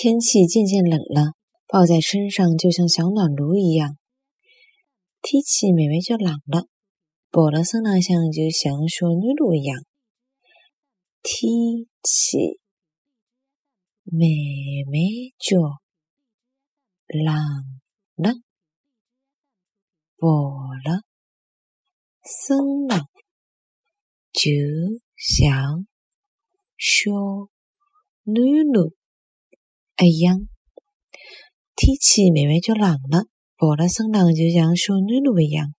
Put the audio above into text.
天气渐渐冷了，抱在身上就像小暖炉一样。天气慢慢就冷了，抱辣身浪向就像小暖炉一样。天气慢慢就冷了，抱了身上就像小暖炉。一样，天气慢慢就冷了，抱辣身浪就像小暖炉一样。